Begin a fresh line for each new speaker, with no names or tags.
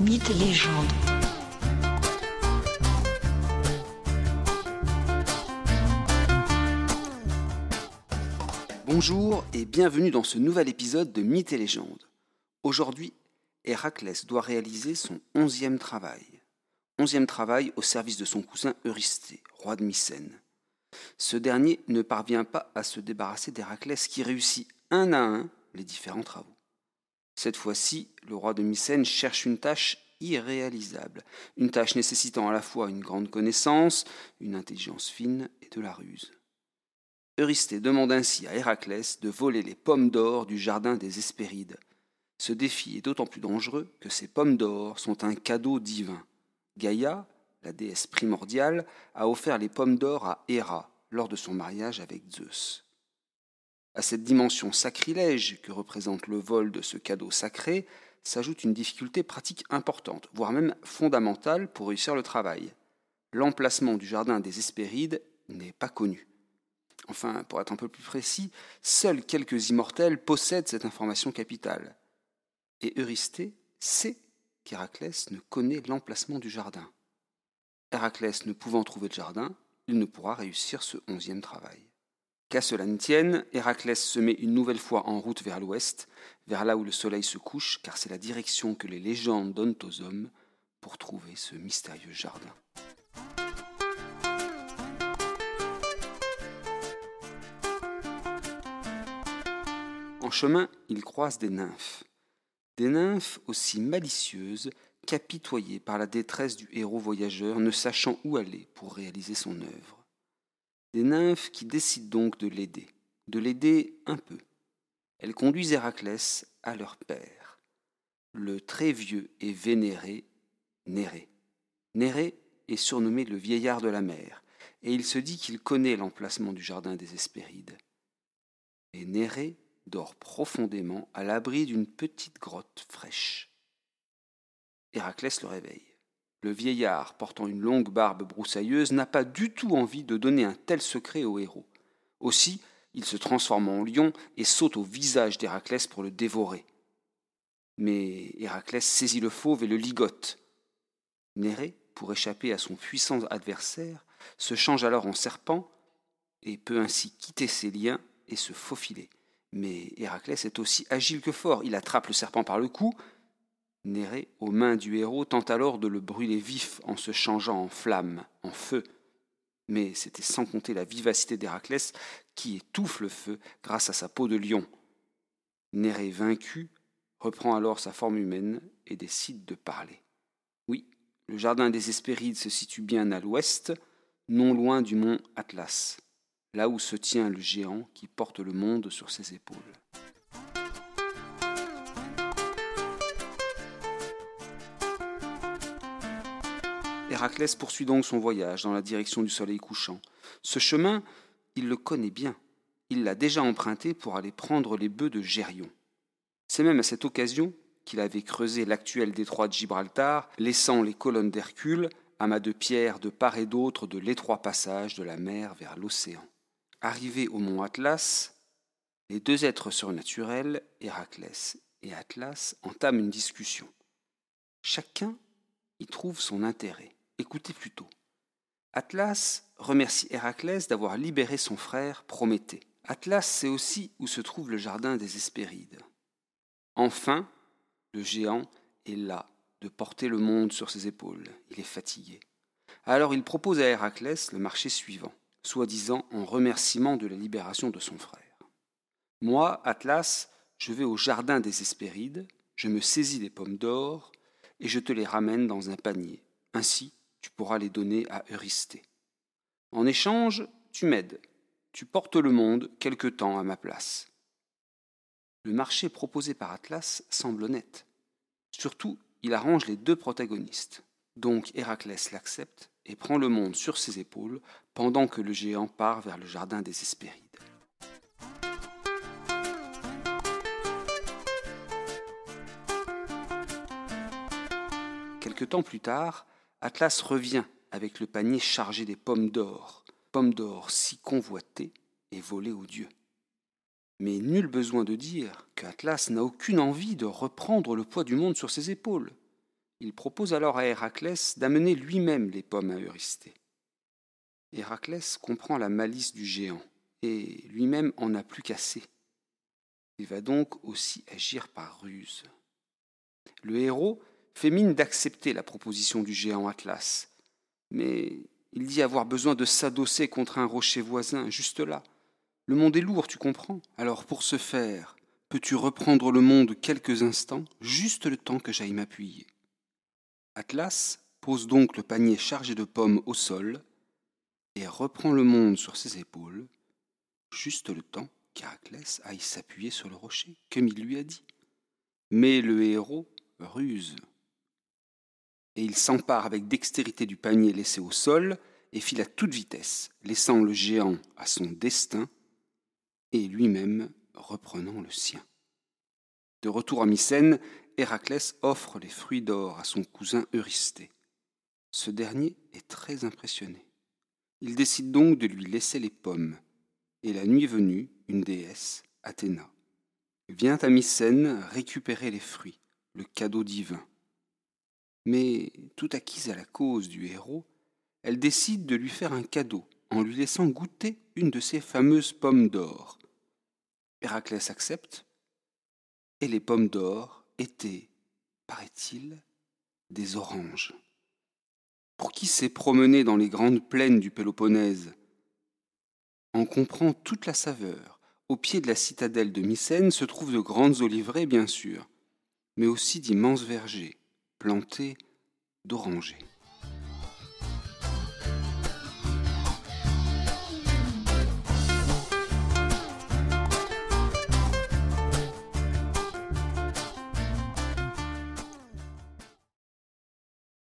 Mythes et légendes.
Bonjour et bienvenue dans ce nouvel épisode de Mythes et légendes. Aujourd'hui, Héraclès doit réaliser son onzième travail. Onzième travail au service de son cousin Eurysthée, roi de Mycène. Ce dernier ne parvient pas à se débarrasser d'Héraclès qui réussit un à un les différents travaux. Cette fois-ci, le roi de Mycène cherche une tâche irréalisable, une tâche nécessitant à la fois une grande connaissance, une intelligence fine et de la ruse. Eurysthée demande ainsi à Héraclès de voler les pommes d'or du jardin des Hespérides. Ce défi est d'autant plus dangereux que ces pommes d'or sont un cadeau divin. Gaïa, la déesse primordiale, a offert les pommes d'or à Héra lors de son mariage avec Zeus. À cette dimension sacrilège que représente le vol de ce cadeau sacré s'ajoute une difficulté pratique importante, voire même fondamentale pour réussir le travail. L'emplacement du jardin des Hespérides n'est pas connu. Enfin, pour être un peu plus précis, seuls quelques immortels possèdent cette information capitale. Et Eurysthée sait qu'Héraclès ne connaît l'emplacement du jardin. Héraclès ne pouvant trouver le jardin, il ne pourra réussir ce onzième travail. Qu'à cela ne tienne, Héraclès se met une nouvelle fois en route vers l'ouest, vers là où le soleil se couche, car c'est la direction que les légendes donnent aux hommes pour trouver ce mystérieux jardin. En chemin, il croise des nymphes. Des nymphes aussi malicieuses qu'apitoyées par la détresse du héros voyageur ne sachant où aller pour réaliser son œuvre des nymphes qui décident donc de l'aider, de l'aider un peu. Elles conduisent Héraclès à leur père, le très vieux et vénéré Néré. Néré est surnommé le vieillard de la mer, et il se dit qu'il connaît l'emplacement du jardin des Hespérides. Et Néré dort profondément à l'abri d'une petite grotte fraîche. Héraclès le réveille. Le vieillard, portant une longue barbe broussailleuse, n'a pas du tout envie de donner un tel secret au héros. Aussi, il se transforme en lion et saute au visage d'Héraclès pour le dévorer. Mais Héraclès saisit le fauve et le ligote. Néré, pour échapper à son puissant adversaire, se change alors en serpent et peut ainsi quitter ses liens et se faufiler. Mais Héraclès est aussi agile que fort. Il attrape le serpent par le cou, Néré, aux mains du héros, tente alors de le brûler vif en se changeant en flamme, en feu. Mais c'était sans compter la vivacité d'Héraclès qui étouffe le feu grâce à sa peau de lion. Néré, vaincu, reprend alors sa forme humaine et décide de parler. Oui, le jardin des Hespérides se situe bien à l'ouest, non loin du mont Atlas, là où se tient le géant qui porte le monde sur ses épaules. Héraclès poursuit donc son voyage dans la direction du soleil couchant. Ce chemin, il le connaît bien. Il l'a déjà emprunté pour aller prendre les bœufs de Gérion. C'est même à cette occasion qu'il avait creusé l'actuel détroit de Gibraltar, laissant les colonnes d'Hercule, amas de pierres de part et d'autre de l'étroit passage de la mer vers l'océan. Arrivé au mont Atlas, les deux êtres surnaturels, Héraclès et Atlas, entament une discussion. Chacun y trouve son intérêt. Écoutez plutôt. Atlas remercie Héraclès d'avoir libéré son frère Prométhée. Atlas sait aussi où se trouve le jardin des Hespérides. Enfin, le géant est là de porter le monde sur ses épaules. Il est fatigué. Alors il propose à Héraclès le marché suivant, soi-disant en remerciement de la libération de son frère. Moi, Atlas, je vais au jardin des Hespérides, je me saisis des pommes d'or, et je te les ramène dans un panier. Ainsi, tu pourras les donner à Eurysthée. En échange, tu m'aides, tu portes le monde quelque temps à ma place. Le marché proposé par Atlas semble honnête. Surtout, il arrange les deux protagonistes. Donc Héraclès l'accepte et prend le monde sur ses épaules pendant que le géant part vers le jardin des Hespérides. Quelque temps plus tard, Atlas revient avec le panier chargé des pommes d'or, pommes d'or si convoitées et volées aux dieux. Mais nul besoin de dire qu'Atlas n'a aucune envie de reprendre le poids du monde sur ses épaules. Il propose alors à Héraclès d'amener lui-même les pommes à Eurysthée. Héraclès comprend la malice du géant et lui-même en a plus qu'assez. Il va donc aussi agir par ruse. Le héros fait mine d'accepter la proposition du géant Atlas, mais il dit avoir besoin de s'adosser contre un rocher voisin, juste là. Le monde est lourd, tu comprends Alors pour ce faire, peux-tu reprendre le monde quelques instants, juste le temps que j'aille m'appuyer? Atlas pose donc le panier chargé de pommes au sol et reprend le monde sur ses épaules, juste le temps qu'Héraclès aille s'appuyer sur le rocher, comme il lui a dit. Mais le héros ruse. Et il s'empare avec dextérité du panier laissé au sol et file à toute vitesse, laissant le géant à son destin et lui-même reprenant le sien. De retour à Mycène, Héraclès offre les fruits d'or à son cousin Eurysthée. Ce dernier est très impressionné. Il décide donc de lui laisser les pommes, et la nuit venue, une déesse, Athéna, vient à Mycène récupérer les fruits, le cadeau divin. Mais, tout acquise à la cause du héros, elle décide de lui faire un cadeau en lui laissant goûter une de ses fameuses pommes d'or. Héraclès accepte, et les pommes d'or étaient, paraît-il, des oranges. Pour qui s'est promené dans les grandes plaines du Péloponnèse? En comprend toute la saveur. Au pied de la citadelle de Mycène se trouvent de grandes oliveraies, bien sûr, mais aussi d'immenses vergers, plantés d'orangers.